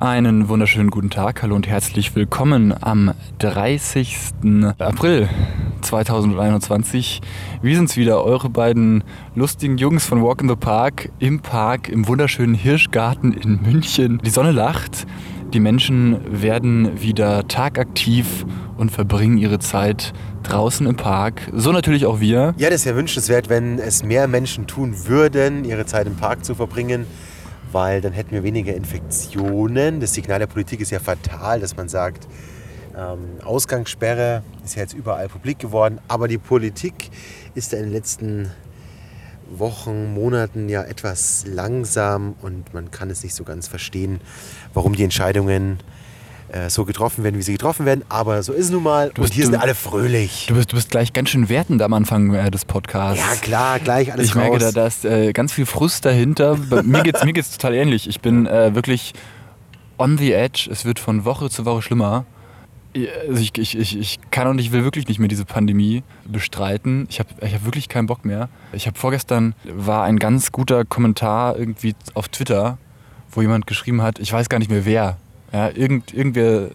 Einen wunderschönen guten Tag, hallo und herzlich willkommen am 30. April 2021. Wir sind's wieder, eure beiden lustigen Jungs von Walk in the Park im Park im wunderschönen Hirschgarten in München. Die Sonne lacht, die Menschen werden wieder tagaktiv und verbringen ihre Zeit draußen im Park. So natürlich auch wir. Ja, das wäre wünschenswert, wenn es mehr Menschen tun würden, ihre Zeit im Park zu verbringen weil dann hätten wir weniger Infektionen. Das Signal der Politik ist ja fatal, dass man sagt, ähm, Ausgangssperre ist ja jetzt überall publik geworden, aber die Politik ist in den letzten Wochen, Monaten ja etwas langsam und man kann es nicht so ganz verstehen, warum die Entscheidungen äh, so getroffen werden, wie sie getroffen werden. Aber so ist es nun mal. Du bist, und hier du, sind alle fröhlich. Du bist, du bist gleich ganz schön wertend am Anfang äh, des Podcasts. Ja, klar, gleich alles Ich merke, raus. da, da ist äh, ganz viel Frust dahinter. Bei mir geht es mir geht's total ähnlich. Ich bin äh, wirklich on the edge. Es wird von Woche zu Woche schlimmer. Also ich, ich, ich, ich kann und ich will wirklich nicht mehr diese Pandemie bestreiten. Ich habe ich hab wirklich keinen Bock mehr. Ich habe vorgestern war ein ganz guter Kommentar irgendwie auf Twitter, wo jemand geschrieben hat, ich weiß gar nicht mehr wer, ja, irgend, irgendwer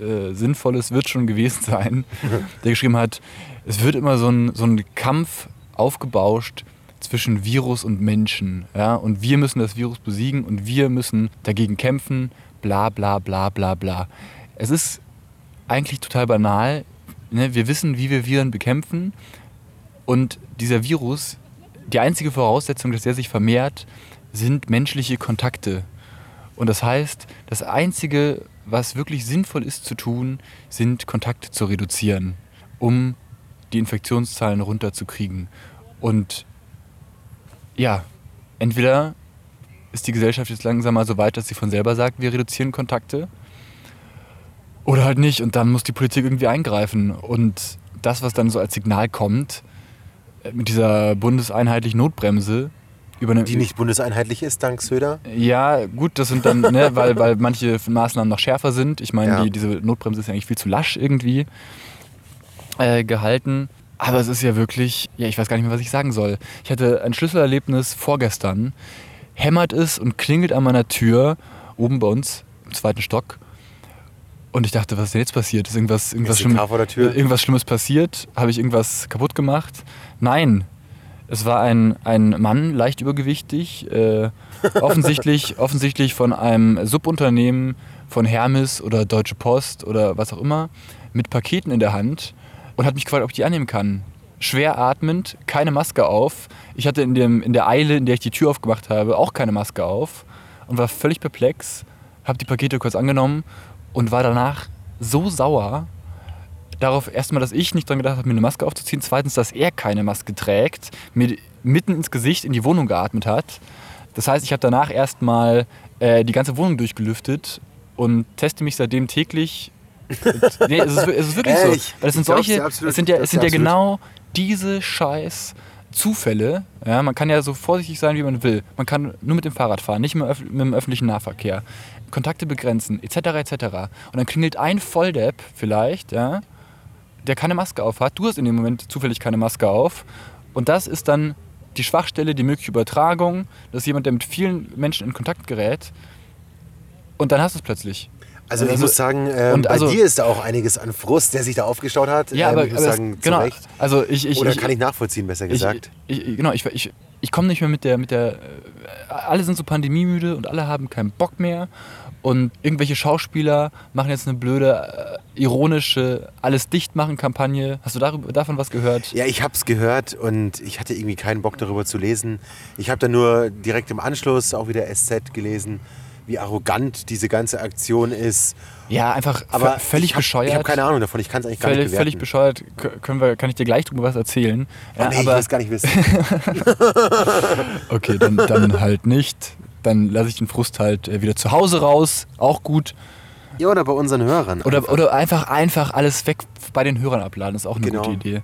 äh, Sinnvolles wird schon gewesen sein, der geschrieben hat, es wird immer so ein, so ein Kampf aufgebauscht zwischen Virus und Menschen. Ja? Und wir müssen das Virus besiegen und wir müssen dagegen kämpfen, bla bla bla bla bla. Es ist eigentlich total banal. Ne? Wir wissen, wie wir Viren bekämpfen. Und dieser Virus, die einzige Voraussetzung, dass er sich vermehrt, sind menschliche Kontakte. Und das heißt, das Einzige, was wirklich sinnvoll ist zu tun, sind Kontakte zu reduzieren, um die Infektionszahlen runterzukriegen. Und ja, entweder ist die Gesellschaft jetzt langsam mal so weit, dass sie von selber sagt, wir reduzieren Kontakte, oder halt nicht. Und dann muss die Politik irgendwie eingreifen. Und das, was dann so als Signal kommt, äh, mit dieser bundeseinheitlichen Notbremse, über eine, die nicht bundeseinheitlich ist, dank Söder. ja, gut, das sind dann, ne, weil, weil manche Maßnahmen noch schärfer sind. Ich meine, Ja. die, diese Notbremse ist ja eigentlich viel zu lasch irgendwie äh, gehalten. Aber es ist ja wirklich, ja, ich weiß gar nicht mehr, was ich sagen soll. Ich hatte ein Schlüsselerlebnis vorgestern. Hämmert es und klingelt an meiner Tür, oben bei uns im zweiten Stock. Und ich dachte, was ist denn jetzt passiert? Ist irgendwas, irgendwas, SEK Schlimm- irgendwas Schlimmes passiert? Habe ich irgendwas kaputt gemacht? Nein. Es war ein, ein Mann, leicht übergewichtig, äh, offensichtlich, offensichtlich von einem Subunternehmen von Hermes oder Deutsche Post oder was auch immer, mit Paketen in der Hand und hat mich gefragt, ob ich die annehmen kann. Schwer atmend, keine Maske auf. Ich hatte in, dem, in der Eile, in der ich die Tür aufgemacht habe, auch keine Maske auf und war völlig perplex, habe die Pakete kurz angenommen und war danach so sauer, darauf erstmal, dass ich nicht dran gedacht habe, mir eine Maske aufzuziehen. Zweitens, dass er keine Maske trägt, mir mitten ins Gesicht in die Wohnung geatmet hat. Das heißt, ich habe danach erstmal äh, die ganze Wohnung durchgelüftet und teste mich seitdem täglich. nee, es ist, es ist wirklich so. Ehrlich? Weil es sind solche, absolut, es sind ja, es sind ja genau diese scheiß Zufälle. Ja, man kann ja so vorsichtig sein, wie man will. Man kann nur mit dem Fahrrad fahren, nicht mit dem öffentlichen Nahverkehr. Kontakte begrenzen, etc. etc. Und dann klingelt ein Volldepp vielleicht, ja, der keine Maske auf hat. Du hast in dem Moment zufällig keine Maske auf. Und das ist dann die Schwachstelle, die mögliche Übertragung. Das ist jemand, der mit vielen Menschen in Kontakt gerät. Und dann hast du es plötzlich. Also ich Also- muss sagen, ähm, und bei also- dir ist da auch einiges an Frust, der sich da aufgestaut hat. Ja, ähm, aber, ich muss aber sagen, es, zu genau. Recht. Also ich, ich, Oder ich, kann ich nachvollziehen, besser gesagt. Ich, ich, genau, ich, ich, ich komme nicht mehr mit der, mit der. äh, Alle sind so pandemiemüde und alle haben keinen Bock mehr. Und irgendwelche Schauspieler machen jetzt eine blöde, äh, ironische Alles dicht machen Kampagne. Hast du darüber, davon was gehört? Ja, ich habe es gehört und ich hatte irgendwie keinen Bock darüber zu lesen. Ich habe dann nur direkt im Anschluss auch wieder SZ gelesen, wie arrogant diese ganze Aktion ist. Ja, einfach Aber völlig ich hab, bescheuert. Ich habe keine Ahnung davon, ich kann es eigentlich gar Völlig, nicht bewerten. völlig bescheuert. Können wir, kann ich dir gleich drüber was erzählen? Oh, nee, ich will es gar nicht wissen. okay, dann, dann halt nicht. Dann lasse ich den Frust halt äh, wieder zu Hause raus. Auch gut. ja, oder bei unseren Hörern. Oder, einfach. oder einfach, einfach alles weg bei den Hörern abladen, ist auch eine Genau. gute Idee.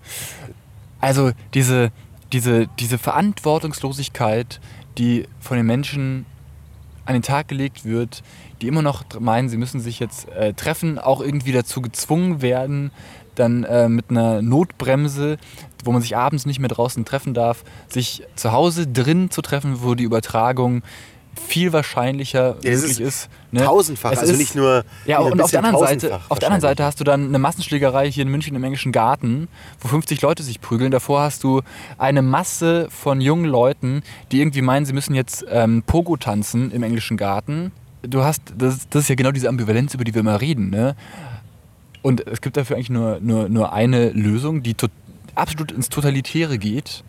Also diese, diese, diese Verantwortungslosigkeit, die von den Menschen an den Tag gelegt wird, die immer noch meinen, sie müssen sich jetzt äh, treffen, auch irgendwie dazu gezwungen werden, dann äh, mit einer Notbremse, wo man sich abends nicht mehr draußen treffen darf, sich zu Hause drin zu treffen, wo die Übertragung viel wahrscheinlicher Ja, wirklich ist ne? tausendfach, Es also ist- nicht nur Ja, und auf der, anderen Seite, auf der anderen. Seite hast du dann eine Massenschlägerei hier in München im englischen Garten, wo 50 Leute sich prügeln. Davor hast du eine Masse von jungen Leuten, die irgendwie meinen, sie müssen jetzt ähm, Pogo tanzen im englischen Garten. Du hast, das, das ist ja genau diese Ambivalenz, über die wir immer reden. Ne? Und es gibt dafür eigentlich nur, nur, nur eine Lösung, die absolut ins Totalitäre geht,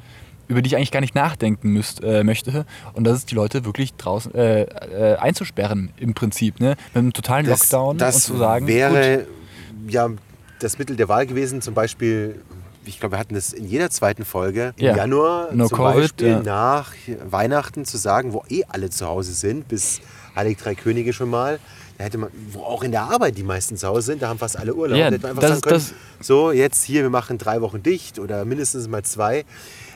über die ich eigentlich gar nicht nachdenken müsst, äh, möchte. Und das ist die Leute wirklich draußen äh, äh, einzusperren im Prinzip. Ne? Mit einem totalen Das, Lockdown das und zu sagen, gut, wäre ja das Mittel der Wahl gewesen, zum Beispiel, ich glaube, wir hatten das in jeder zweiten Folge im Ja. Januar No zum Covid, Beispiel ja. nach Weihnachten zu sagen, wo eh alle zu Hause sind, bis Heilig Drei Könige schon mal. Da hätte man, wo auch in der Arbeit die meisten zu Hause sind, da haben fast alle Urlaub. Ja, da hätte man einfach das sagen können, das- so jetzt hier, wir machen drei Wochen dicht oder mindestens mal zwei.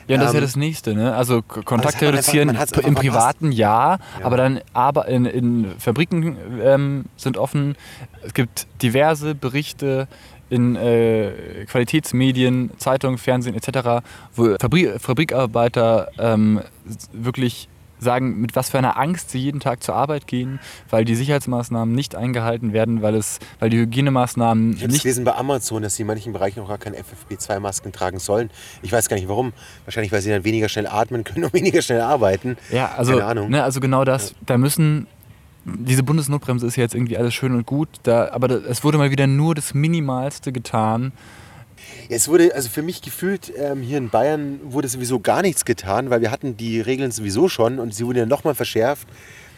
Ja, und das ist ja Ähm, das Nächste, ne? Also K- Kontakte reduzieren einfach im privaten ja, Ja. aber dann aber in, in Fabriken ähm, sind offen. Es gibt diverse Berichte in äh, Qualitätsmedien, Zeitungen, Fernsehen etc., wo Fabri Fabrikarbeiter ähm, wirklich sagen, mit was für einer Angst sie jeden Tag zur Arbeit gehen, weil die Sicherheitsmaßnahmen nicht eingehalten werden, weil es, weil die Hygienemaßnahmen Ich nicht gelesen bei Amazon, dass sie in manchen Bereichen auch gar keine FFP2-Masken tragen sollen. Ich weiß gar nicht warum. Wahrscheinlich, weil sie dann weniger schnell atmen können und weniger schnell arbeiten. Ja, also, Keine Ahnung. Ne, also genau das. Da müssen. Diese Bundesnotbremse ist ja jetzt irgendwie alles schön und gut, da, aber da, es wurde mal wieder nur das Minimalste getan. Es wurde, also für mich gefühlt, ähm, hier in Bayern wurde sowieso gar nichts getan, weil wir hatten die Regeln sowieso schon und sie wurden ja nochmal verschärft.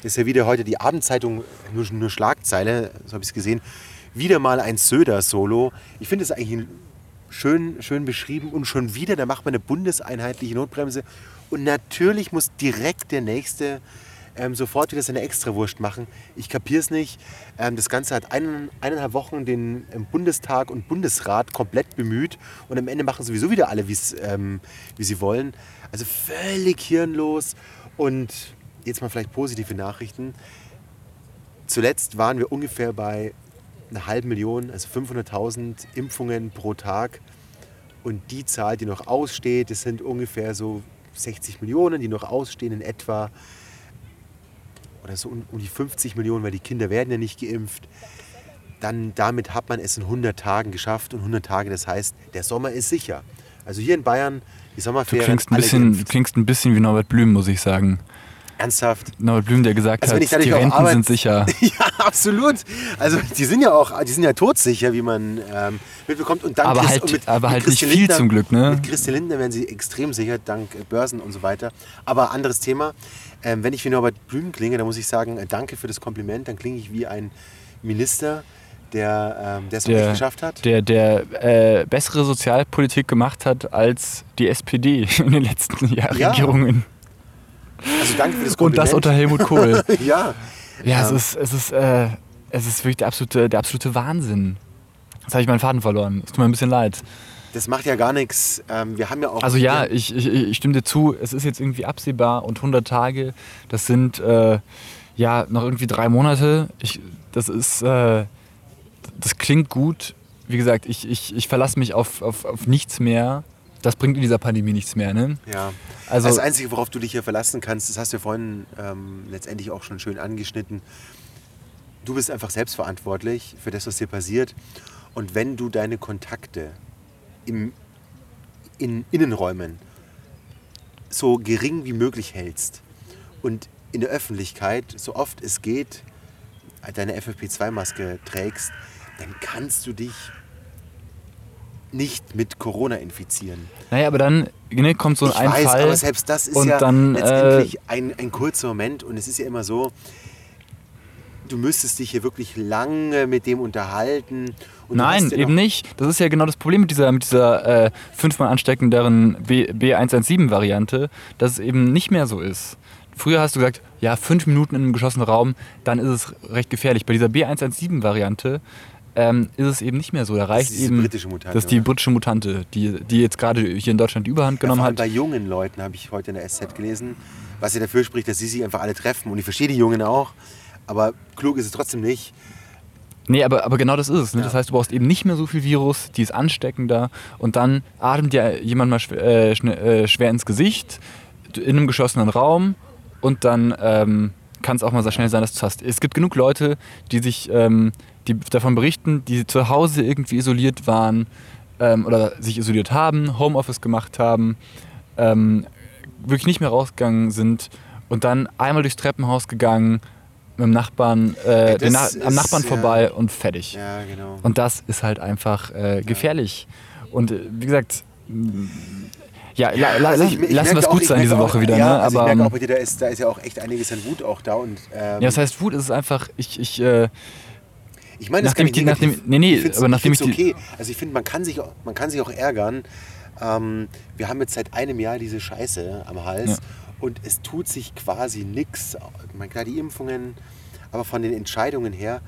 Das ist ja wieder heute die Abendzeitung, nur, nur Schlagzeile, so habe ich es gesehen. Wieder mal ein Söder-Solo. Ich finde es eigentlich schön, schön beschrieben und schon wieder, da macht man eine bundeseinheitliche Notbremse. Und natürlich muss direkt der nächste ähm, sofort wieder seine Extrawurst machen. Ich kapiere es nicht. Ähm, das Ganze hat einen, eineinhalb Wochen den ähm, Bundestag und Bundesrat komplett bemüht und am Ende machen sowieso wieder alle, ähm, wie sie wollen. Also völlig hirnlos. Und jetzt mal vielleicht positive Nachrichten. Zuletzt waren wir ungefähr bei einer halben Million, also 500.000 Impfungen pro Tag. Und die Zahl, die noch aussteht, das sind ungefähr so 60 Millionen, die noch ausstehen in etwa. Oder so um, die 50 Millionen, weil die Kinder werden ja nicht geimpft. Dann damit hat man es in 100 Tagen geschafft. Und 100 Tage, das heißt, der Sommer ist sicher. Also hier in Bayern, die Du Sommerferien, klingst ein, bisschen, geimpft. klingst ein bisschen wie Norbert Blüm, muss ich sagen. Ernsthaft. Norbert Blüm, der gesagt Also hat, die Renten Arbeit- sind sicher. Ja, absolut. Also die sind ja auch, die sind ja todsicher, wie man ähm, mitbekommt. Und Aber Christ- halt- mit, aber mit halt nicht Christian viel Lindner, zum Glück, ne? Mit Christian Lindner werden sie extrem sicher, dank Börsen und so weiter. Aber anderes Thema. Ähm, wenn ich wie Norbert Blüm klinge, dann muss ich sagen, äh, danke für das Kompliment. Dann klinge ich wie ein Minister, der ähm, es wirklich geschafft hat. der, der äh, bessere Sozialpolitik gemacht hat als die SPD in den letzten Jahren Ja. Regierungen. Also danke für das Und Kompliment. das unter Helmut Kohl. ja. Ja, es Ähm. ist, es ist, äh, es ist wirklich der absolute, der absolute Wahnsinn. Jetzt habe ich meinen Faden verloren. Es tut mir ein bisschen leid. Das macht ja gar nichts. Ähm, wir haben ja auch. Also ja, ich, ich, ich stimme dir zu. Es ist jetzt irgendwie absehbar und 100 Tage, das sind äh, ja noch irgendwie drei Monate. Ich, das ist, äh, das klingt gut. Wie gesagt, ich, ich, ich verlasse mich auf, auf, auf nichts mehr. Das bringt in dieser Pandemie nichts mehr. Ne? Ja. Also- das Einzige, worauf du dich hier verlassen kannst, das hast du vorhin ähm, letztendlich auch schon schön angeschnitten. Du bist einfach selbstverantwortlich für das, was dir passiert. Und wenn du deine Kontakte im, in Innenräumen so gering wie möglich hältst und in der Öffentlichkeit, so oft es geht, deine FFP2-Maske trägst, dann kannst du dich nicht mit Corona infizieren. Naja, aber dann ne, kommt so Ich ein weiß, Fall. aber selbst das ist und ja dann, äh, letztendlich ein, ein kurzer Moment und es ist ja immer so, du müsstest dich hier wirklich lange mit dem unterhalten. Nein, ja eben nicht. Das ist ja genau das Problem mit dieser, mit dieser äh, fünfmal ansteckenderen B, B117-Variante, dass es eben nicht mehr so ist. Früher hast du gesagt, ja, fünf Minuten in einem geschlossenen Raum, dann ist es recht gefährlich. Bei dieser B117-Variante ähm, ist es eben nicht mehr so. Da reicht diese eben. britische Mutante, Das ist die britische Mutante, die, die jetzt gerade hier in Deutschland die Überhand Ja, genommen vor allem hat. bei jungen Leuten habe ich heute in der SZ gelesen, was ja dafür spricht, dass sie sich einfach alle treffen. Und ich verstehe die Jungen auch, aber klug ist es trotzdem nicht. Nee, aber, aber genau das ist es. Ne? Ja. Das heißt, du brauchst eben nicht mehr so viel Virus, die ist ansteckender und dann atmet dir jemand mal schwer, äh, äh, schwer ins Gesicht in einem geschlossenen Raum und dann ähm, kann es auch mal sehr schnell sein, dass du es hast. Es gibt genug Leute, die sich ähm, die davon berichten, die zu Hause irgendwie isoliert waren ähm, oder sich isoliert haben, Homeoffice gemacht haben, ähm, wirklich nicht mehr rausgegangen sind und dann einmal durchs Treppenhaus gegangen, mit dem Nachbarn, äh, Ja, Na am ist, Nachbarn ja. vorbei und fertig. Ja, genau. Und das ist halt einfach äh, gefährlich. Und äh, wie gesagt, ja, la, la, Also ich- ich lassen wir es gut sein diese auch- Woche wieder. Ja, ne? also Aber ich merke ähm, auch bei dir, da ist, da ist ja auch echt einiges an Wut auch da. Und, ähm, ja, das heißt, Wut ist es einfach, ich, ich, äh, ich meine, das kann ich die- negativ- nachdem- nee, nee, ich aber nachdem ich okay. Also ich finde, man kann sich, auch- man kann sich auch ärgern. Ähm, wir haben jetzt seit einem Jahr diese Scheiße am Hals Ja. Und es tut sich quasi nichts. Ich meine, klar, die Impfungen, aber von den Entscheidungen her,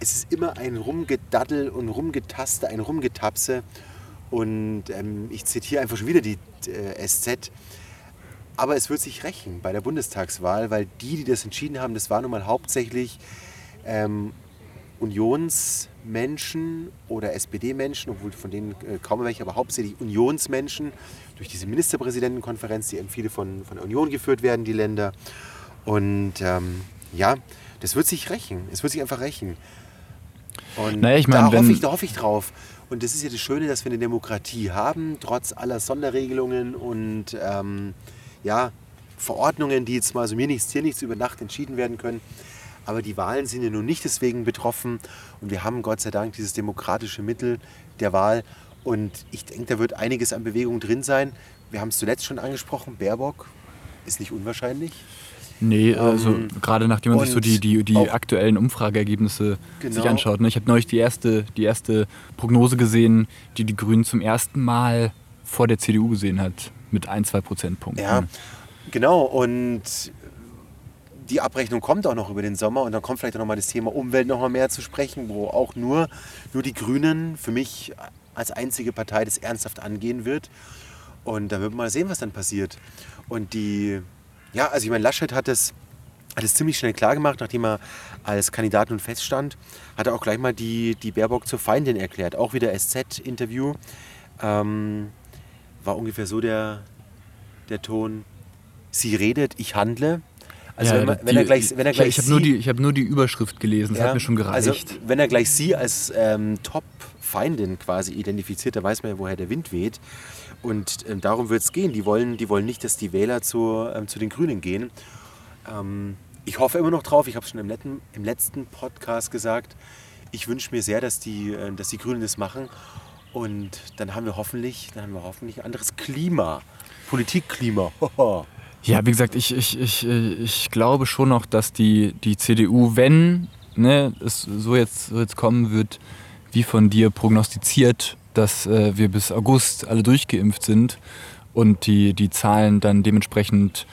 es ist immer ein Rumgedaddel und Rumgetaste, ein Rumgetapse. Und ähm, ich zitiere einfach schon wieder die äh, SZ. Aber es wird sich rächen bei der Bundestagswahl, weil die, die das entschieden haben, das waren nun mal hauptsächlich ähm, Unionsmenschen oder SPD-Menschen, obwohl von denen äh, kaum welche, aber hauptsächlich Unionsmenschen durch diese Ministerpräsidentenkonferenz, die eben viele von, von der Union geführt werden, die Länder. Und ähm, ja, das wird sich rächen. Es wird sich einfach rächen. Und Naja, ich mein, da, hoffe ich, da hoffe ich drauf. Und das ist ja das Schöne, dass wir eine Demokratie haben, trotz aller Sonderregelungen und ähm, ja, Verordnungen, die jetzt mal so mir nichts, dir nichts über Nacht entschieden werden können. Aber die Wahlen sind ja nun nicht deswegen betroffen und wir haben Gott sei Dank dieses demokratische Mittel der Wahl. Und ich denke, da wird einiges an Bewegung drin sein. Wir haben es zuletzt schon angesprochen, Baerbock ist nicht unwahrscheinlich. nee, also Ähm, gerade nachdem man sich so die, die, die aktuellen Umfrageergebnisse sich Genau. anschaut. Ne? Ich habe neulich die erste, die erste Prognose gesehen, die die Grünen zum ersten Mal vor der CDU gesehen hat, mit ein, zwei Prozentpunkten. Ja, genau. Und die Abrechnung kommt auch noch über den Sommer und dann kommt vielleicht auch noch mal das Thema Umwelt noch mal mehr zu sprechen, wo auch nur, nur die Grünen für mich als einzige Partei das ernsthaft angehen wird. Und da wird man mal sehen, was dann passiert. Und die, ja, also ich meine, Laschet hat es hat ziemlich schnell klar gemacht, nachdem er als Kandidat nun feststand, hat er auch gleich mal die, die Baerbock zur Feindin erklärt. Auch wieder SZ-Interview. Ähm, war ungefähr so der, der Ton, sie redet, ich handle. Also Ja, wenn, man, die- wenn er gleich, wenn er ich, gleich ich habe nur, die- ich hab nur die Überschrift gelesen, das ja, hat mir schon gereicht. Also wenn er gleich sie als ähm, Top-Feindin quasi identifiziert, da weiß man ja, woher der Wind weht. Und ähm, darum wird es gehen. Die wollen, die wollen nicht, dass die Wähler zu, ähm, zu den Grünen gehen. Ähm, ich hoffe immer noch drauf, ich habe es schon im letzten, im letzten Podcast gesagt, ich wünsche mir sehr, dass die, äh, dass die Grünen das machen. Und dann haben wir hoffentlich, dann haben wir hoffentlich ein anderes Klima. Politikklima. Ja, wie gesagt, ich, ich, ich, ich glaube schon noch, dass die, die CDU, wenn ne, es so jetzt, so jetzt kommen wird, wie von dir prognostiziert, dass äh, wir bis August alle durchgeimpft sind und die, die Zahlen dann dementsprechend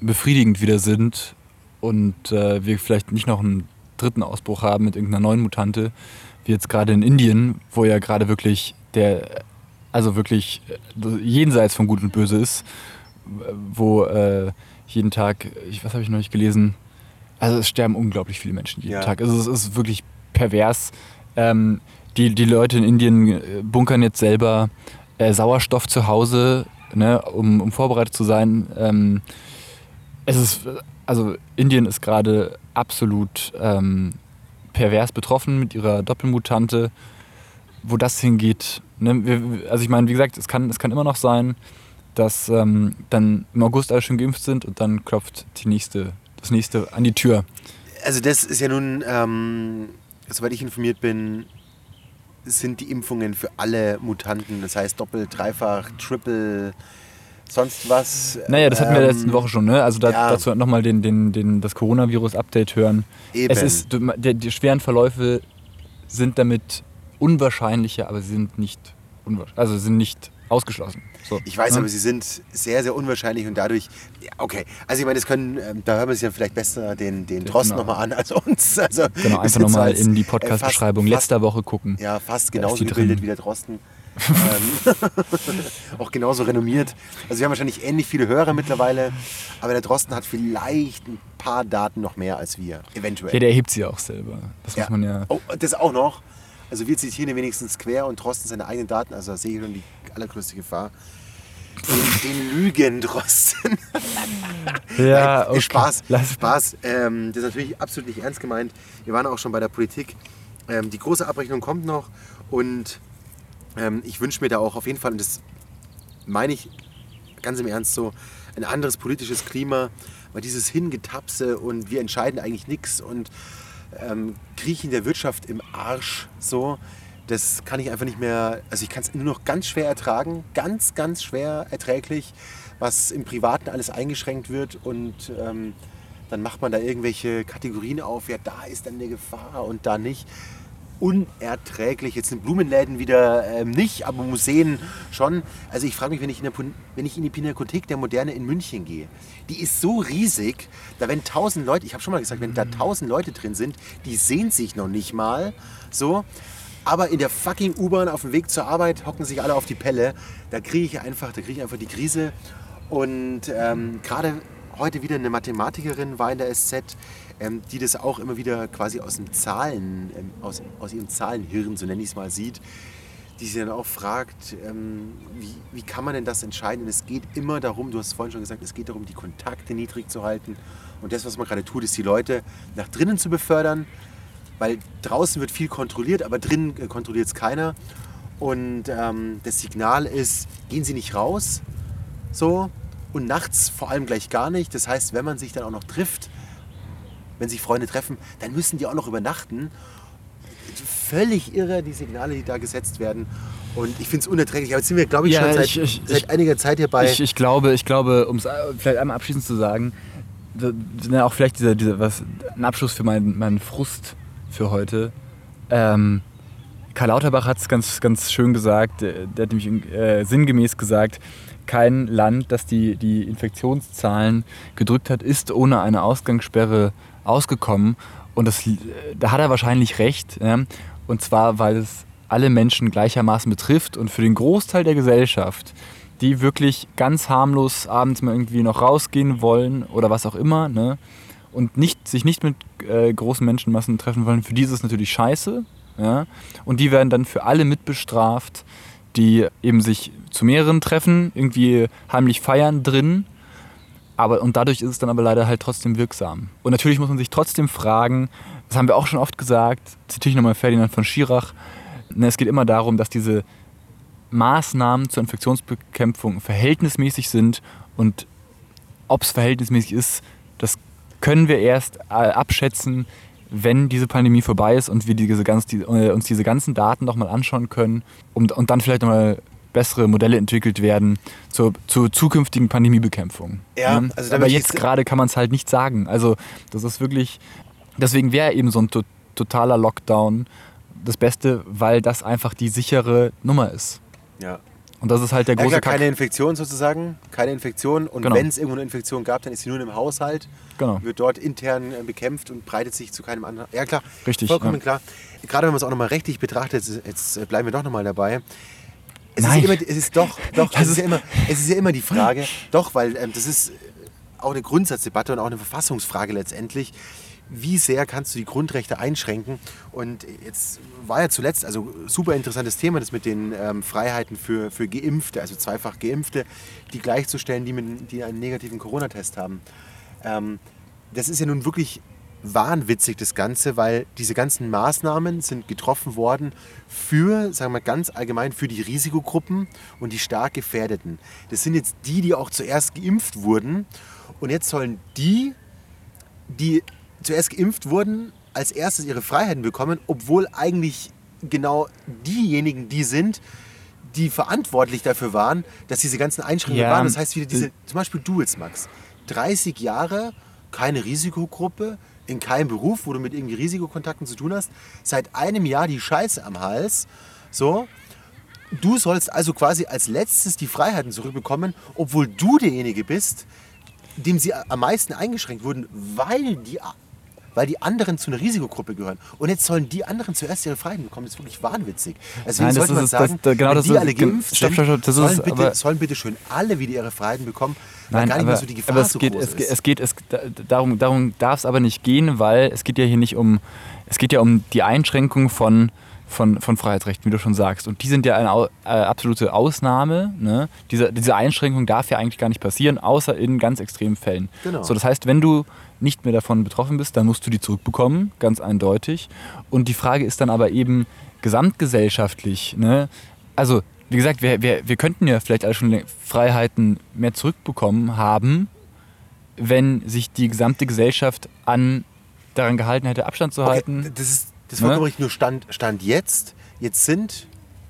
befriedigend wieder sind und äh, wir vielleicht nicht noch einen dritten Ausbruch haben mit irgendeiner neuen Mutante, wie jetzt gerade in Indien, wo ja gerade wirklich der, also wirklich äh, jenseits von Gut und Böse ist, wo äh, jeden Tag, ich, was habe ich noch nicht gelesen, also es sterben unglaublich viele Menschen jeden Ja. Tag. Also es ist wirklich pervers. Ähm, die, die Leute in Indien äh, bunkern jetzt selber äh, Sauerstoff zu Hause, ne, um, um vorbereitet zu sein. Ähm, es ist, also Indien ist gerade absolut ähm, pervers betroffen mit ihrer Doppelmutante. Wo das hingeht, ne, wir, also ich meine, wie gesagt, es kann, es kann immer noch sein, dass ähm, dann im August alle schon geimpft sind und dann klopft die nächste, das nächste an die Tür. Also das ist ja nun, ähm, soweit ich informiert bin, sind die Impfungen für alle Mutanten, das heißt doppelt, dreifach, triple, sonst was. Naja, das hatten wir Ähm, letzte Woche schon, ne? Also da, ja. dazu nochmal den, den, den, das Coronavirus-Update hören. Eben. Es ist, der, die schweren Verläufe sind damit unwahrscheinlicher, aber sie sind nicht unwahrscheinlich, also sind nicht ausgeschlossen. So, Ich weiß, ne? aber sie sind sehr, sehr unwahrscheinlich und dadurch, ja, okay. Also ich meine, das können, ähm, da hören wir sich ja vielleicht besser den, den Drosten genau. nochmal an als uns. Also Genau, einfach nochmal als, in die äh, Podcast-Beschreibung letzter Woche gucken. Ja, fast genauso gebildet drin. wie der Drosten. ähm, auch genauso renommiert. Also wir haben wahrscheinlich ähnlich viele Hörer mittlerweile, aber der Drosten hat vielleicht ein paar Daten noch mehr als wir, eventuell. Ja, der erhebt sie auch selber. Das muss man ja. Oh, das auch noch. Also wir zitieren wenigstens quer und Drosten seine eigenen Daten, also da sehe ich schon die allergrößte Gefahr. den, den Lügendrosten. Ja, Nein, okay. Spaß, Spaß. Ähm, das ist natürlich absolut nicht ernst gemeint. Wir waren auch schon bei der Politik. Ähm, die große Abrechnung kommt noch und ähm, ich wünsche mir da auch auf jeden Fall, und das meine ich ganz im Ernst so, ein anderes politisches Klima, weil dieses Hingetapse und wir entscheiden eigentlich nichts und ähm, kriechen der Wirtschaft im Arsch so, das kann ich einfach nicht mehr, also ich kann es nur noch ganz schwer ertragen, ganz, ganz schwer erträglich, was im Privaten alles eingeschränkt wird und ähm, dann macht man da irgendwelche Kategorien auf, ja, da ist dann eine Gefahr und da nicht. Unerträglich. Jetzt sind Blumenläden wieder ähm, nicht, aber Museen schon. Also ich frage mich, wenn ich, in der, wenn ich in die Pinakothek der Moderne in München gehe, die ist so riesig, da wenn tausend Leute, ich habe schon mal gesagt, wenn da tausend Leute drin sind, die sehen sich noch nicht mal so. Aber in der fucking U-Bahn auf dem Weg zur Arbeit hocken sich alle auf die Pelle. Da kriege ich einfach, da kriege ich einfach die Krise. Und ähm, gerade heute wieder eine Mathematikerin war in der SZ, ähm, die das auch immer wieder quasi aus dem Zahlen, ähm, aus, aus ihrem Zahlenhirn, so nenne ich es mal, sieht, die sich dann auch fragt, ähm, wie, wie kann man denn das entscheiden? Und es geht immer darum, du hast es vorhin schon gesagt, es geht darum, die Kontakte niedrig zu halten. Und das, was man gerade tut, ist die Leute nach drinnen zu befördern, weil draußen wird viel kontrolliert, aber drinnen äh, kontrolliert es keiner. Und ähm, das Signal ist, gehen Sie nicht raus, so und nachts vor allem gleich gar nicht. Das heißt, wenn man sich dann auch noch trifft, wenn sich Freunde treffen, dann müssen die auch noch übernachten. Völlig irre, die Signale, die da gesetzt werden. Und ich finde es unerträglich. Aber jetzt sind wir, glaube ich, Ja, schon seit, ich- ich- seit einiger Zeit hier bei. Ich, ich glaube, ich glaube, um es vielleicht einmal abschließend zu sagen, na, auch vielleicht dieser, dieser was, ein Abschluss für meinen, meinen Frust für heute. Ähm, Karl Lauterbach hat es ganz, ganz schön gesagt, der, der hat nämlich äh, sinngemäß gesagt, kein Land, das die, die Infektionszahlen gedrückt hat, ist ohne eine Ausgangssperre ausgekommen. Und das, äh, da hat er wahrscheinlich recht. Ja? Und zwar, weil es alle Menschen gleichermaßen betrifft und für den Großteil der Gesellschaft, die wirklich ganz harmlos abends mal irgendwie noch rausgehen wollen oder was auch immer, ne? Und nicht, sich nicht mit äh, großen Menschenmassen treffen wollen, für die ist es natürlich scheiße. Ja? Und die werden dann für alle mitbestraft, die eben sich zu mehreren treffen, irgendwie heimlich feiern drin. Aber, und dadurch ist es dann aber leider halt trotzdem wirksam. Und natürlich muss man sich trotzdem fragen, das haben wir auch schon oft gesagt, zitiere ich nochmal Ferdinand von Schirach, ne, es geht immer darum, dass diese Maßnahmen zur Infektionsbekämpfung verhältnismäßig sind und ob es verhältnismäßig ist, das können wir erst äh, abschätzen, wenn diese Pandemie vorbei ist und wir diese ganz, die, äh, uns diese ganzen Daten nochmal anschauen können und, und dann vielleicht nochmal bessere Modelle entwickelt werden zur, zur zukünftigen Pandemiebekämpfung. Ja, Ne? also Aber jetzt- gerade kann man es halt nicht sagen. Also das ist wirklich, deswegen wäre eben so ein to totaler Lockdown das Beste, weil das einfach die sichere Nummer ist. ja. Und das ist halt der Ja, große klar, Kack. keine Infektion sozusagen, keine Infektion. Und Genau. wenn es irgendwo eine Infektion gab, dann ist sie nur im Haushalt, Genau. wird dort intern äh, bekämpft und breitet sich zu keinem anderen. Ja klar, Richtig, vollkommen ja. klar. Gerade wenn man es auch nochmal rechtlich betrachtet, jetzt, äh, bleiben wir doch nochmal dabei. Es Nein. ist, immer, es ist doch, doch Das es, ist ist- ja immer, es ist ja immer die Frage, doch, weil ähm, das ist auch eine Grundsatzdebatte und auch eine Verfassungsfrage letztendlich. Wie sehr kannst du die Grundrechte einschränken? Und jetzt war ja zuletzt, also super interessantes Thema, das mit den ähm, Freiheiten für, für Geimpfte, also zweifach Geimpfte, die gleichzustellen, die, mit, die einen negativen Corona-Test haben. Ähm, das ist ja nun wirklich wahnwitzig, das Ganze, weil diese ganzen Maßnahmen sind getroffen worden für, sagen wir ganz allgemein, für die Risikogruppen und die stark Gefährdeten. Das sind jetzt die, die auch zuerst geimpft wurden. Und jetzt sollen die, die zuerst geimpft wurden, als erstes ihre Freiheiten bekommen, obwohl eigentlich genau diejenigen die sind, die verantwortlich dafür waren, dass diese ganzen Einschränkungen Ja, waren. Das heißt wieder diese, zum Beispiel du jetzt, Max, 30 Jahre, keine Risikogruppe, in keinem Beruf, wo du mit irgendwie Risikokontakten zu tun hast, seit einem Jahr die Scheiße am Hals, so. Du sollst also quasi als letztes die Freiheiten zurückbekommen, obwohl du derjenige bist, dem sie am meisten eingeschränkt wurden, weil die, weil die anderen zu einer Risikogruppe gehören. Und jetzt sollen die anderen zuerst ihre Freiheiten bekommen. Das ist wirklich wahnwitzig. Deswegen Nein, das sollte man ist- sagen, das- genau wenn das die alle geimpft sind, sollen, bitte, sollen bitte schön alle wieder ihre Freiheiten bekommen, weil Nein, gar nicht aber, mehr so die Gefahr aber es so geht, groß es, ist. es geht, es, da- darum, darum darf es aber nicht gehen, weil es geht ja hier nicht um, es geht ja um die Einschränkung von von, von Freiheitsrechten, wie du schon sagst. Und die sind ja eine äh, absolute Ausnahme. Ne? Diese, diese Einschränkung darf ja eigentlich gar nicht passieren, außer in ganz extremen Fällen. Genau. So, das heißt, wenn du nicht mehr davon betroffen bist, dann musst du die zurückbekommen, ganz eindeutig. Und die Frage ist dann aber eben gesamtgesellschaftlich. Ne? Also, wie gesagt, wir, wir, wir könnten ja vielleicht alle schon Freiheiten mehr zurückbekommen haben, wenn sich die gesamte Gesellschaft an daran gehalten hätte, Abstand zu halten. Okay, das ist, das Ne? vollkommen richtig. Nur Stand, Stand jetzt, jetzt sind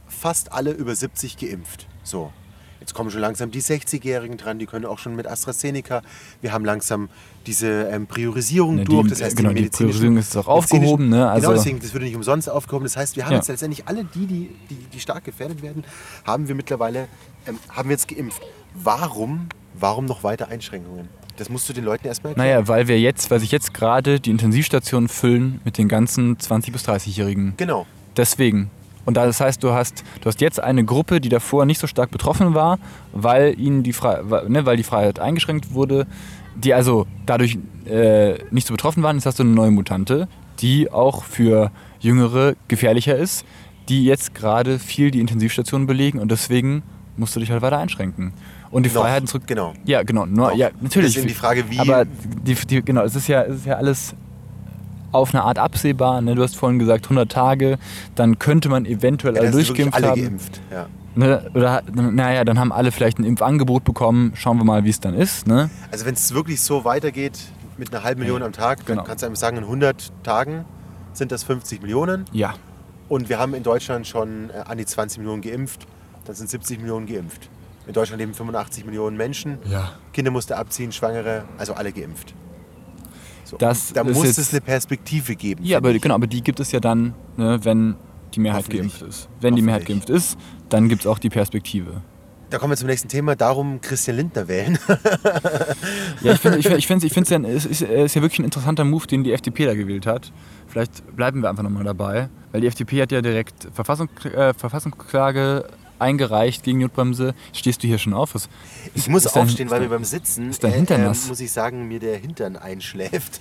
fast alle über 70 geimpft. So. Jetzt kommen schon langsam die 60-Jährigen dran, die können auch schon mit AstraZeneca. Wir haben langsam diese ähm, Priorisierung Ne, die- durch. Das heißt, genau, die medizinischen- Priorisierung ist auch aufgehoben, ne? Also- genau, deswegen, das würde nicht umsonst aufgehoben. Das heißt, wir haben Ja. jetzt letztendlich alle die, die, die, die stark gefährdet werden, haben wir mittlerweile, ähm, haben wir jetzt geimpft. Warum, warum noch weiter Einschränkungen? Das musst du den Leuten erstmal erklären. Naja, weil wir jetzt, weil sich jetzt gerade die Intensivstationen füllen mit den ganzen 20- bis 30-Jährigen. Genau. Deswegen. Und das heißt, du hast, du hast jetzt eine Gruppe, die davor nicht so stark betroffen war, weil ihnen die, Fre ne, weil die Freiheit eingeschränkt wurde, die also dadurch äh, nicht so betroffen waren. Jetzt hast du eine neue Mutante, die auch für Jüngere gefährlicher ist, die jetzt gerade viel die Intensivstationen belegen und deswegen musst du dich halt weiter einschränken. Und die Noch, Freiheiten zurück. genau. Ja, genau. Nur, Noch. ja, natürlich. Eben die Frage, wie- Aber die, die, genau, es ist ja, es ist ja alles auf eine Art absehbar. Ne? Du hast vorhin gesagt 100 Tage, dann könnte man eventuell Ja, alle wirklich durchgeimpft alle haben. geimpft. Ja. Ne? Oder naja, dann haben alle vielleicht ein Impfangebot bekommen. Schauen wir mal, wie es dann ist. Ne? Also wenn es wirklich so weitergeht mit einer halben Million am Tag, Genau. dann kannst du einfach sagen, in 100 Tagen sind das 50 Millionen. Ja. Und wir haben in Deutschland schon äh, an die 20 Millionen geimpft. Dann sind 70 Millionen geimpft. In Deutschland leben 85 Millionen Menschen. Ja. Kinder musste abziehen, Schwangere, also alle geimpft. So. Das da muss es eine Perspektive geben. Ja, aber ich. genau, aber die gibt es ja dann, ne, wenn die Mehrheit geimpft ist. Wenn die Mehrheit geimpft ist, dann gibt es auch die Perspektive. Da kommen wir zum nächsten Thema. Darum Christian Lindner wählen. Ja, ich finde ich find, ich ich find's ja, es ist, ist ja wirklich ein interessanter Move, den die FDP da gewählt hat. Vielleicht bleiben wir einfach nochmal dabei. Weil die FDP hat ja direkt Verfassung, äh, Verfassungsklage eingereicht gegen Notbremse. Stehst du hier schon auf? Was, Ich muss ist dein- aufstehen, weil mir beim Sitzen, ist dein Hintern äh, nass? muss ich sagen, mir der Hintern einschläft.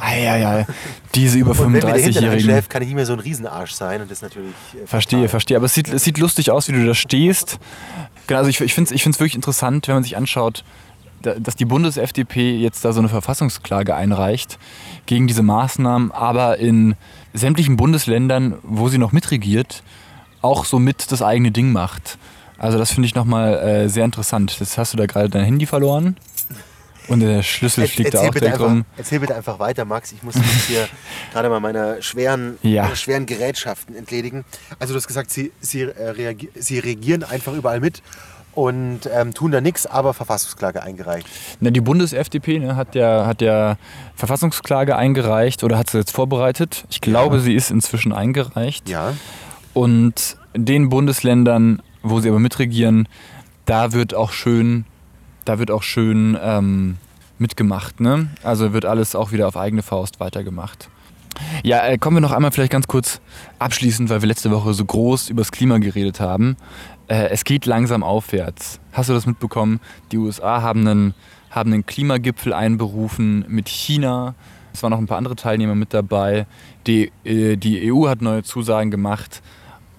Eieiei, diese über Und wenn mir 35-Jährigen. einschläft, kann ich nicht mehr so ein Riesenarsch sein und das natürlich äh, Verstehe, fatal. verstehe. Aber es sieht, es sieht lustig aus, wie du da stehst. Genau, also ich, ich finde es ich find's wirklich interessant, wenn man sich anschaut, da- dass die Bundes-FDP jetzt da so eine Verfassungsklage einreicht gegen diese Maßnahmen, aber in sämtlichen Bundesländern, wo sie noch mitregiert, auch so mit das eigene Ding macht. Also das finde ich nochmal äh, sehr interessant. Jetzt hast du da gerade dein Handy verloren und der Schlüssel fliegt da auch direkt einfach, rum. erzähl bitte einfach weiter, Max. Ich muss mich hier gerade mal meiner schweren, Ja. meiner schweren Gerätschaften entledigen. Also du hast gesagt, sie, sie, äh, sie regieren einfach überall mit und ähm, tun da nichts, aber Verfassungsklage eingereicht. Na, die Bundes-FDP ne, hat, ja, hat ja Verfassungsklage eingereicht oder hat sie jetzt vorbereitet. Ich glaube, Ja. sie ist inzwischen eingereicht. Ja. Und den Bundesländern, wo sie aber mitregieren, da wird auch schön, da wird auch schön ähm, mitgemacht. Ne? Also wird alles auch wieder auf eigene Faust weitergemacht. Ja, äh, kommen wir noch einmal vielleicht ganz kurz abschließend, weil wir letzte Woche so groß über das Klima geredet haben. Äh, es geht langsam aufwärts. Hast du das mitbekommen? Die USA haben einen, haben einen Klimagipfel einberufen mit China. Es waren noch ein paar andere Teilnehmer mit dabei. Die, äh, die EU hat neue Zusagen gemacht.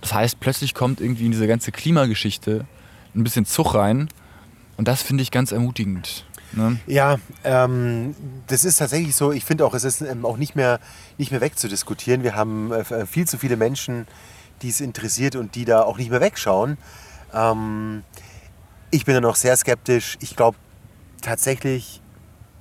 Das heißt, plötzlich kommt irgendwie in diese ganze Klimageschichte ein bisschen Zug rein. Und das finde ich ganz ermutigend. Ne? Ja, ähm, das ist tatsächlich so. Ich finde auch, es ist ähm, auch nicht mehr, nicht mehr wegzudiskutieren. Wir haben äh, viel zu viele Menschen, die es interessiert und die da auch nicht mehr wegschauen. Ähm, ich bin da noch sehr skeptisch. Ich glaube tatsächlich,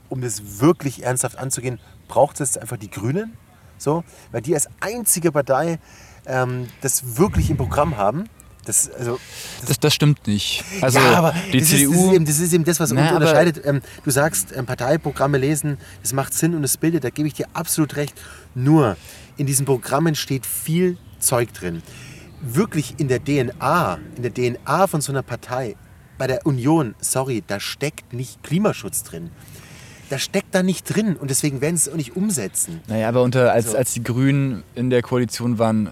um das wirklich ernsthaft anzugehen, braucht es einfach die Grünen. So, weil die als einzige Partei ähm, das wirklich im Programm haben. Das, also, Das, das stimmt nicht. Also ja, aber die das, CDU. Ist, das, ist eben, das ist eben das, was Na, uns unterscheidet. Ähm, du sagst, ähm, Parteiprogramme lesen, das macht Sinn und es bildet, da gebe ich dir absolut recht. Nur, in diesen Programmen steht viel Zeug drin. Wirklich in der DNA, in der DNA von so einer Partei, bei der Union, sorry, da steckt nicht Klimaschutz drin. Da steckt da nicht drin und deswegen werden sie es auch nicht umsetzen. Naja, aber unter, als, So. als die Grünen in der Koalition waren,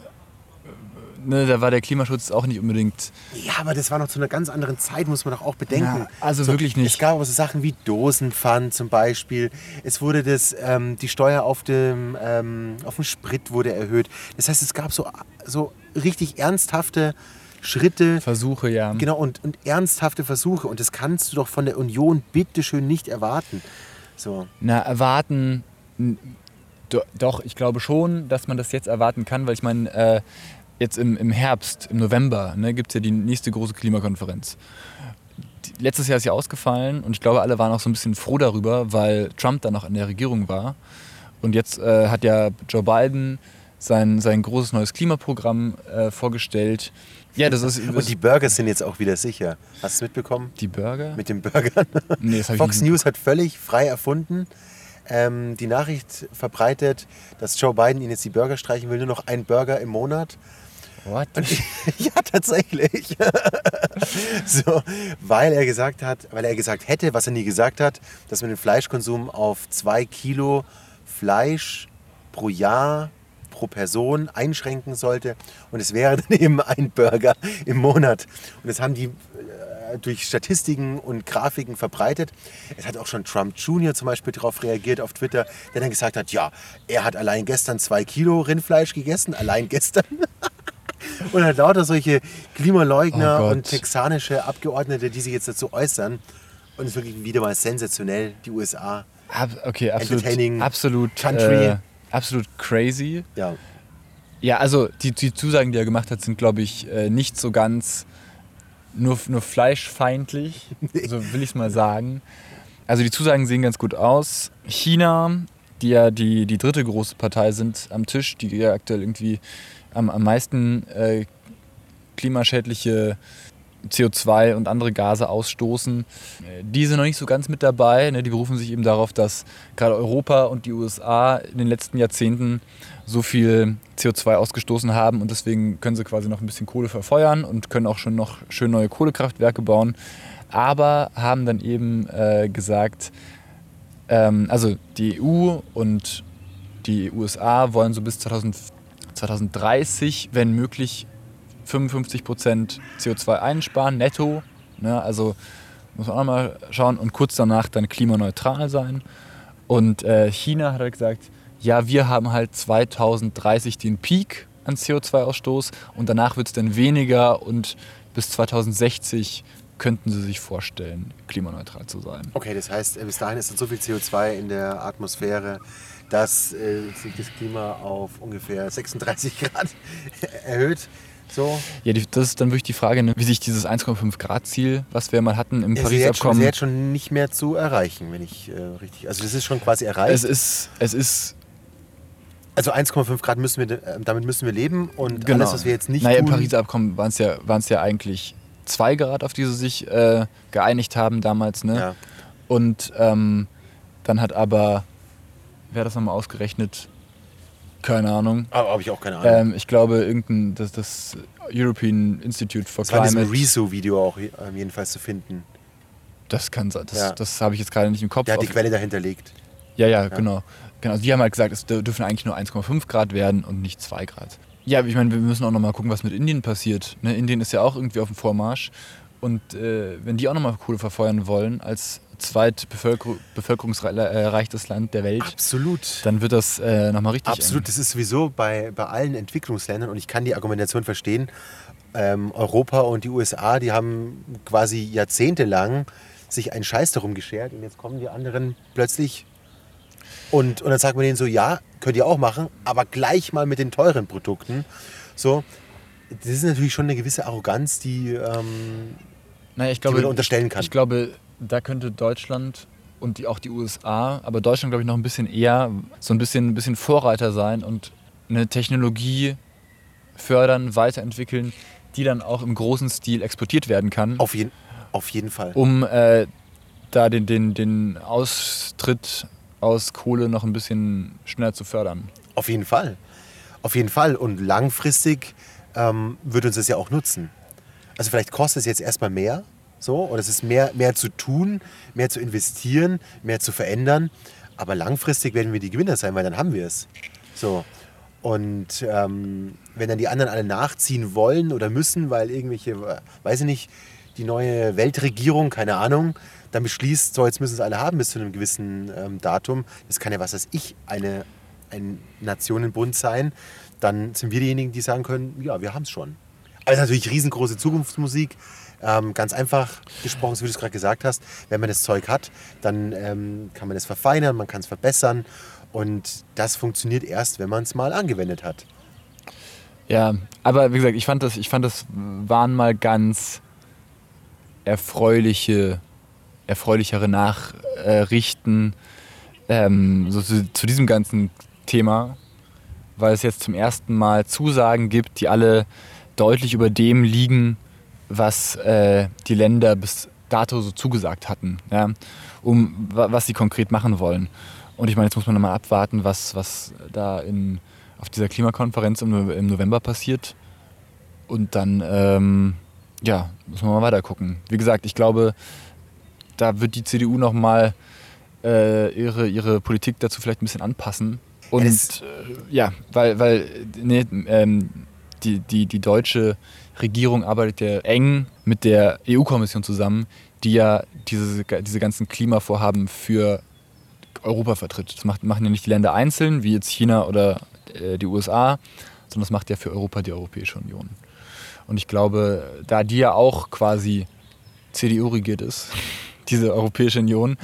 ne, da war der Klimaschutz auch nicht unbedingt. Ja, aber das war noch zu einer ganz anderen Zeit, muss man doch auch bedenken. Ja, also wirklich nicht. Es gab aber so Sachen wie Dosenpfand zum Beispiel. Es wurde das, ähm, die Steuer auf dem, ähm, auf dem Sprit wurde erhöht. Das heißt, es gab so, so richtig ernsthafte Schritte. Versuche, ja. Genau, und, und ernsthafte Versuche. Und das kannst du doch von der Union bitteschön nicht erwarten. So. Na, erwarten. Doch, ich glaube schon, dass man das jetzt erwarten kann, weil ich meine, äh, jetzt im, im Herbst, im November, ne, gibt es ja die nächste große Klimakonferenz. Die, letztes Jahr ist ja ausgefallen und ich glaube, alle waren auch so ein bisschen froh darüber, weil Trump dann noch in der Regierung war. Und jetzt äh, hat ja Joe Biden sein, sein großes neues Klimaprogramm äh, vorgestellt. Ja, das ist. Und die Burger sind jetzt auch wieder sicher. Hast du es mitbekommen? Die Burger? Mit den Burgern. Nee, Fox News hat völlig frei erfunden. Ähm, die Nachricht verbreitet, dass Joe Biden ihn jetzt die Burger streichen will, nur noch ein Burger im Monat. What? ja, tatsächlich. so, weil er gesagt hat, weil er gesagt hätte, was er nie gesagt hat, dass man den Fleischkonsum auf zwei Kilo Fleisch pro Jahr pro Person einschränken sollte. Und es wäre dann eben ein Burger im Monat. Und das haben die äh, durch Statistiken und Grafiken verbreitet. Es hat auch schon Trump Jr. zum Beispiel darauf reagiert auf Twitter, der dann gesagt hat, ja, er hat allein gestern zwei Kilo Rindfleisch gegessen, allein gestern. Und hat lauter solche Klimaleugner oh und texanische Abgeordnete, die sich jetzt dazu äußern. Und es ist wirklich wieder mal sensationell, die USA. Ab, okay, absolut. Entertaining absolut, Country. Äh, absolut crazy. Ja. Ja, also die, die Zusagen, die er gemacht hat, sind, glaube ich, äh, nicht so ganz nur, nur fleischfeindlich, so will ich es mal sagen. Also die Zusagen sehen ganz gut aus. China, die ja die, die dritte große Partei sind am Tisch, die ja aktuell irgendwie am, am meisten äh, klimaschädliche CO2 und andere Gase ausstoßen. Äh, die sind noch nicht so ganz mit dabei. Ne? Die berufen sich eben darauf, dass gerade Europa und die USA in den letzten Jahrzehnten so viel CO2 ausgestoßen haben und deswegen können sie quasi noch ein bisschen Kohle verfeuern und können auch schon noch schön neue Kohlekraftwerke bauen. Aber haben dann eben äh, gesagt, ähm, also die EU und die USA wollen so bis 2000, 2030, wenn möglich, 55 Prozent CO2 einsparen, netto. Ne? Also muss man auch mal schauen und kurz danach dann klimaneutral sein. Und äh, China hat halt gesagt, ja, wir haben halt 2030 den Peak an CO2-Ausstoß und danach wird es dann weniger und bis 2060 könnten sie sich vorstellen, klimaneutral zu sein. Okay, das heißt, äh, bis dahin ist dann so viel CO2 in der Atmosphäre, dass äh, sich das Klima auf ungefähr 36 Grad erhöht. So. Ja, die, das ist dann wirklich die Frage, ne, wie sich dieses 1,5 Grad Ziel, was wir mal hatten im Pariser Abkommen. Es ist jetzt schon nicht mehr zu erreichen, wenn ich äh, richtig. Also das ist schon quasi erreicht. Es ist, es ist also 1,5 Grad müssen wir, äh, damit müssen wir leben und genau. alles, was wir jetzt nicht naja, tun... im Pariser Abkommen waren es ja, ja eigentlich 2 Grad, auf die sie sich äh, geeinigt haben damals. Ne? Ja. Und ähm, dann hat aber, wer hat das nochmal ausgerechnet? Keine Ahnung. Aber habe ich auch keine Ahnung. Ähm, ich glaube, irgendein, das, das European Institute for das Climate. War in Rezo-Video auch ähm, jedenfalls zu finden. Das kann sein. Das, ja. das habe ich jetzt gerade nicht im Kopf. Der hat die Quelle dahinter legt. Ja, ja, ja, genau. genau. Also die haben halt gesagt, es dürfen eigentlich nur 1,5 Grad werden und nicht 2 Grad. Ja, ich meine, wir müssen auch noch mal gucken, was mit Indien passiert. Ne? Indien ist ja auch irgendwie auf dem Vormarsch. Und äh, wenn die auch noch mal Kohle verfeuern wollen als zweitbevölkerungsreichstes Land der Welt, Absolut. dann wird das äh, nochmal richtig. Absolut, eng. das ist sowieso bei, bei allen Entwicklungsländern und ich kann die Argumentation verstehen. Ähm, Europa und die USA, die haben quasi jahrzehntelang sich einen Scheiß darum geschert und jetzt kommen die anderen plötzlich und, und dann sagt man denen so, ja, könnt ihr auch machen, aber gleich mal mit den teuren Produkten. So, das ist natürlich schon eine gewisse Arroganz, die, ähm, naja, ich glaube, die man unterstellen kann. Ich glaube, da könnte Deutschland und die, auch die USA, aber Deutschland glaube ich noch ein bisschen eher so ein bisschen, ein bisschen Vorreiter sein und eine Technologie fördern, weiterentwickeln, die dann auch im großen Stil exportiert werden kann. Auf, jeden, auf jeden Fall. Um äh, da den, den, den Austritt aus Kohle noch ein bisschen schneller zu fördern. Auf jeden Fall. Auf jeden Fall. Und langfristig ähm, würde uns das ja auch nutzen. Also vielleicht kostet es jetzt erstmal mehr, so, oder es ist mehr, mehr zu tun, mehr zu investieren, mehr zu verändern. Aber langfristig werden wir die Gewinner sein, weil dann haben wir es. So. Und ähm, wenn dann die anderen alle nachziehen wollen oder müssen, weil irgendwelche, weiß ich nicht, die neue Weltregierung, keine Ahnung, dann beschließt, so jetzt müssen es alle haben bis zu einem gewissen ähm, Datum. Das kann ja was weiß ich, eine, ein Nationenbund sein. Dann sind wir diejenigen, die sagen können, ja, wir haben es schon. Aber das ist natürlich riesengroße Zukunftsmusik. Ähm, ganz einfach gesprochen, so wie du es gerade gesagt hast, wenn man das Zeug hat, dann ähm, kann man es verfeinern, man kann es verbessern und das funktioniert erst, wenn man es mal angewendet hat. Ja, aber wie gesagt, ich fand das, ich fand das waren mal ganz erfreuliche, erfreulichere Nachrichten ähm, so zu, zu diesem ganzen Thema, weil es jetzt zum ersten Mal Zusagen gibt, die alle deutlich über dem liegen, was äh, die Länder bis dato so zugesagt hatten, ja, um was sie konkret machen wollen. Und ich meine, jetzt muss man mal abwarten, was, was da in, auf dieser Klimakonferenz im, im November passiert. Und dann, ähm, ja, muss man mal weiter gucken. Wie gesagt, ich glaube, da wird die CDU nochmal äh, ihre, ihre Politik dazu vielleicht ein bisschen anpassen. Und äh, ja, weil, weil nee, ähm, die, die, die deutsche Regierung arbeitet ja eng mit der EU-Kommission zusammen, die ja diese, diese ganzen Klimavorhaben für Europa vertritt. Das macht, machen ja nicht die Länder einzeln, wie jetzt China oder äh, die USA, sondern das macht ja für Europa die Europäische Union. Und ich glaube, da die ja auch quasi CDU regiert ist, diese Europäische Union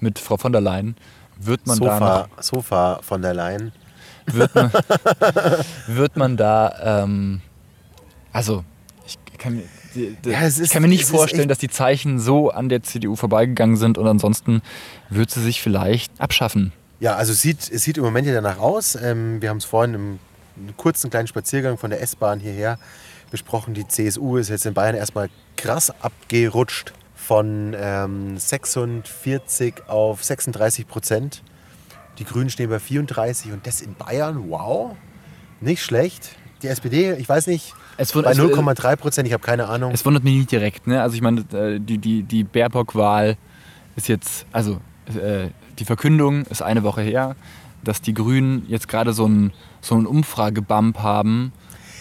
mit Frau von der Leyen, wird man Sofa, da. Noch, Sofa von der Leyen. Wird man, wird man da. Ähm, also, ich kann, ja, ist, ich kann mir nicht vorstellen, dass die Zeichen so an der CDU vorbeigegangen sind und ansonsten wird sie sich vielleicht abschaffen. Ja, also es sieht, es sieht im Moment ja danach aus. Ähm, wir haben es vorhin im kurzen kleinen Spaziergang von der S-Bahn hierher besprochen. Die CSU ist jetzt in Bayern erstmal krass abgerutscht von ähm, 46 auf 36 Prozent. Die Grünen stehen bei 34 und das in Bayern, wow, nicht schlecht. Die SPD, ich weiß nicht, es bei 0,3 Prozent, ich habe keine Ahnung. Es wundert mich nicht direkt. Ne? Also ich meine, äh, die, die, die Baerbock-Wahl ist jetzt, also äh, die Verkündung ist eine Woche her, dass die Grünen jetzt gerade so einen so einen Umfragebump haben,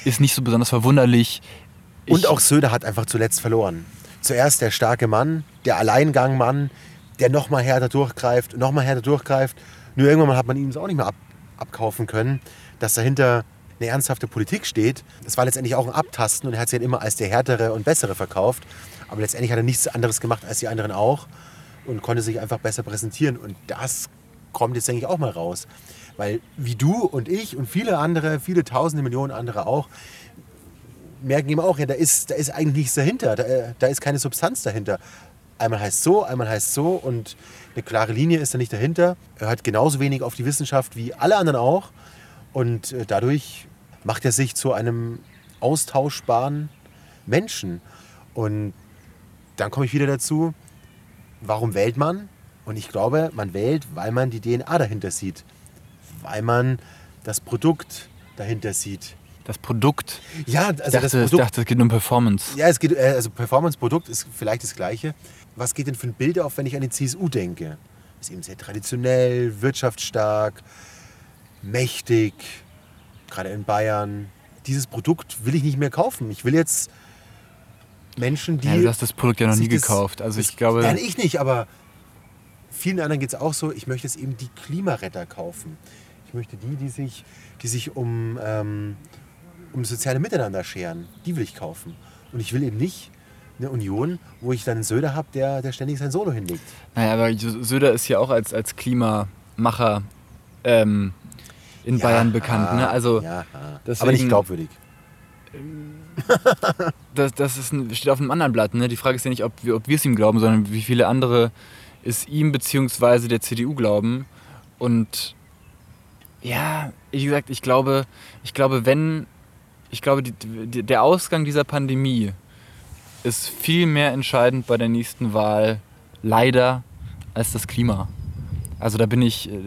ist nicht so besonders verwunderlich. Ich Und auch Söder hat einfach zuletzt verloren. Zuerst der starke Mann, der Alleingangmann, der nochmal härter durchgreift, nochmal härter durchgreift. Nur irgendwann hat man ihm es auch nicht mehr ab, abkaufen können, dass dahinter eine ernsthafte Politik steht. Das war letztendlich auch ein Abtasten und er hat sich dann immer als der härtere und bessere verkauft. Aber letztendlich hat er nichts anderes gemacht als die anderen auch und konnte sich einfach besser präsentieren. Und das kommt jetzt, denke ich, auch mal raus. Weil wie du und ich und viele andere, viele tausende Millionen andere auch, merken eben auch, ja, da ist, da ist eigentlich nichts dahinter. Da, da ist keine Substanz dahinter. Einmal heißt so, einmal heißt so und eine klare Linie ist da nicht dahinter. Er hört genauso wenig auf die Wissenschaft wie alle anderen auch. Und äh, dadurch macht er sich zu einem austauschbaren Menschen. Und dann komme ich wieder dazu, warum wählt man? Und ich glaube, man wählt, weil man die DNA dahinter sieht. Weil man das Produkt dahinter sieht. Das Produkt? Ja, also ich dachte, das Produkt. Ich dachte, es geht um Performance. Ja, es geht, äh, also Performance-Produkt ist vielleicht das Gleiche. Was geht denn für ein Bild auf, wenn ich an die CSU denke? Ist eben sehr traditionell, wirtschaftsstark, mächtig, gerade in Bayern. Dieses Produkt will ich nicht mehr kaufen. Ich will jetzt Menschen, die. Ja, du hast das Produkt ja noch nie gekauft. Also ich glaube. Nein, ich nicht, aber vielen anderen geht es auch so. Ich möchte jetzt eben die Klimaretter kaufen. Ich möchte die, die sich, die sich um, ähm, um soziale Miteinander scheren. Die will ich kaufen. Und ich will eben nicht eine Union, wo ich dann einen Söder habe, der, der ständig sein Solo hinlegt. Naja, aber Söder ist ja auch als, als Klimamacher ähm, in ja, Bayern bekannt. Ne? Also ja, deswegen, aber nicht glaubwürdig. das, das ist ein, steht auf einem anderen Blatt. Ne? Die Frage ist ja nicht, ob wir, ob wir es ihm glauben, sondern wie viele andere es ihm bzw. der CDU glauben. Und ja, wie gesagt, ich glaube, ich glaube, wenn, ich glaube, die, die, der Ausgang dieser Pandemie ist viel mehr entscheidend bei der nächsten Wahl, leider, als das Klima. Also da bin ich, äh,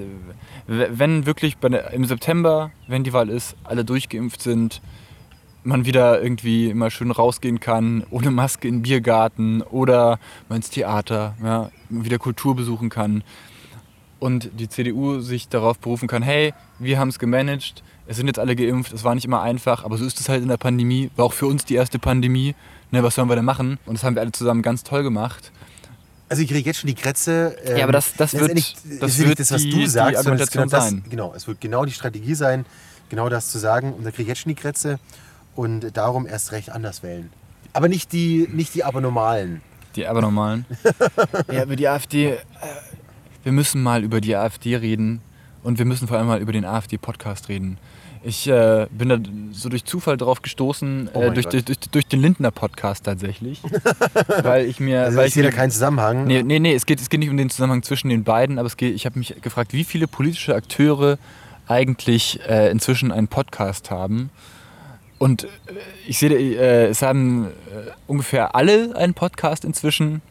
wenn wirklich der, im September, wenn die Wahl ist, alle durchgeimpft sind, man wieder irgendwie mal schön rausgehen kann, ohne Maske in den Biergarten oder mal ins Theater, ja, wieder Kultur besuchen kann und die CDU sich darauf berufen kann, hey, wir haben es gemanagt, es sind jetzt alle geimpft, es war nicht immer einfach, aber so ist es halt in der Pandemie. War auch für uns die erste Pandemie. Ne, was sollen wir denn machen? Und das haben wir alle zusammen ganz toll gemacht. Also ich kriege jetzt schon die Krätze. Ähm, ja, aber das, das wird, das, das wird das, was die, du sagst, die Argumentation genau das, sein. Genau, es wird genau die Strategie sein, genau das zu sagen. Und da kriege ich jetzt schon die Krätze und darum erst recht anders wählen. Aber nicht die, nicht die Abernormalen. Die Abernormalen? ja, über die AfD. Äh, wir müssen mal über die AfD reden und wir müssen vor allem mal über den AfD-Podcast reden. Ich äh, bin da so durch Zufall drauf gestoßen, Oh äh, durch, durch, durch, durch den Lindner Podcast tatsächlich. weil ich mir. Also weil ich sehe da keinen Zusammenhang. Nee, nee, nee es, geht, es geht nicht um den Zusammenhang zwischen den beiden, aber es geht, ich habe mich gefragt, wie viele politische Akteure eigentlich äh, inzwischen einen Podcast haben. Und äh, ich sehe, äh, es haben äh, ungefähr alle einen Podcast inzwischen.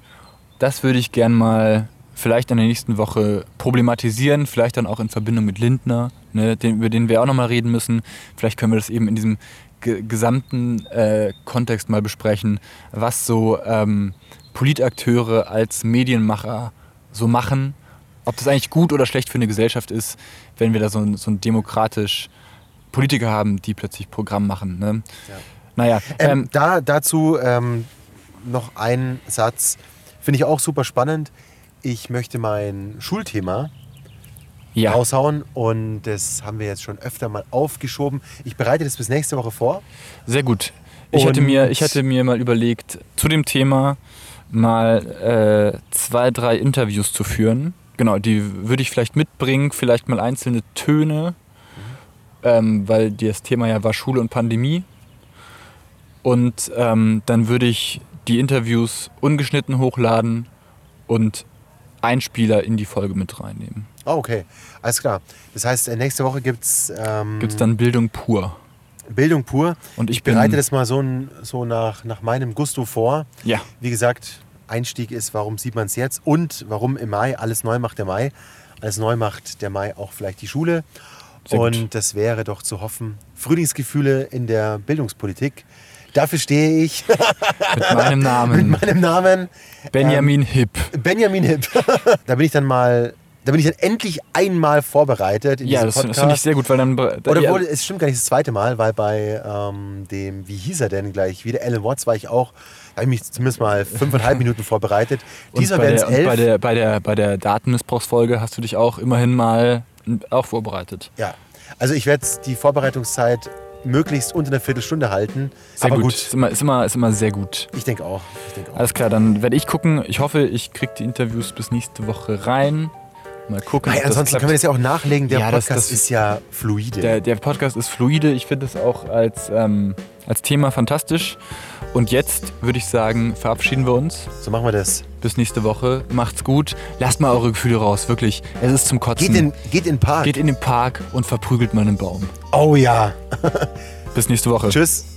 Das würde ich gern mal vielleicht in der nächsten Woche problematisieren, vielleicht dann auch in Verbindung mit Lindner, ne, den, über den wir auch nochmal reden müssen. Vielleicht können wir das eben in diesem ge gesamten äh, Kontext mal besprechen, was so ähm, Politakteure als Medienmacher so machen, ob das eigentlich gut oder schlecht für eine Gesellschaft ist, wenn wir da so, ein- so ein demokratisch Politiker haben, die plötzlich Programm machen. Ne? Ja. Naja, Ähm, ähm, da, dazu ähm, noch ein Satz, finde ich auch super spannend. Ich möchte mein Schulthema ja. raushauen und das haben wir jetzt schon öfter mal aufgeschoben. Ich bereite das bis nächste Woche vor. Sehr gut. Ich hatte, mir, ich hatte mir mal überlegt, zu dem Thema mal äh, zwei, drei Interviews zu führen. Genau, die würde ich vielleicht mitbringen, vielleicht mal einzelne Töne, ähm, weil das Thema ja war Schule und Pandemie. Und ähm, dann würde ich die Interviews ungeschnitten hochladen und Einspieler in die Folge mit reinnehmen. Ah, okay. Alles klar. Das heißt, äh, nächste Woche gibt es ähm, Gibt es dann Bildung pur. Bildung pur. Und ich Ich bereite das mal so, so nach, nach meinem Gusto vor. Ja, Wie gesagt, Einstieg ist, warum sieht man es jetzt und warum im Mai alles neu macht der Mai. Alles neu macht der Mai auch vielleicht die Schule. Sehr gut. und das wäre doch zu hoffen. Frühlingsgefühle in der Bildungspolitik. Dafür stehe ich mit meinem mit Namen. meinem Namen Benjamin Hipp. Benjamin Hipp. da bin ich dann mal, da bin ich dann endlich einmal vorbereitet Ja, das, das finde ich sehr gut, weil dann. Oder ja, wohl, es stimmt gar nicht das zweite Mal, weil bei ähm, dem, wie hieß er denn gleich, wieder Alan Watts war ich auch, da habe ich mich zumindest mal fünfeinhalb Minuten vorbereitet. Dieser bei werden es elf. bei der, bei, der, bei der Datenmissbrauchsfolge hast du dich auch immerhin mal auch vorbereitet. ja, also ich werde die Vorbereitungszeit möglichst unter einer Viertelstunde halten. Sehr aber gut. gut, Ist, immer, ist, immer, ist immer sehr gut. ich denke auch. Ich denke auch. Alles klar, dann werde ich gucken. Ich hoffe, ich kriege die Interviews bis nächste Woche rein. Mal gucken. Nein, das ansonsten können wir das ja auch nachlegen. Der Ja, das- Podcast das- ist ja fluide. Der, der Podcast ist fluide. Ich finde es auch als, ähm, als Thema fantastisch. Und jetzt würde ich sagen, verabschieden wir uns. so machen wir das. Bis nächste Woche. Macht's gut. Lasst mal eure Gefühle raus. Wirklich. Es ist zum Kotzen. Geht in, geht in den Park. Geht in den Park und verprügelt mal einen Baum. oh ja. Bis nächste Woche. Tschüss.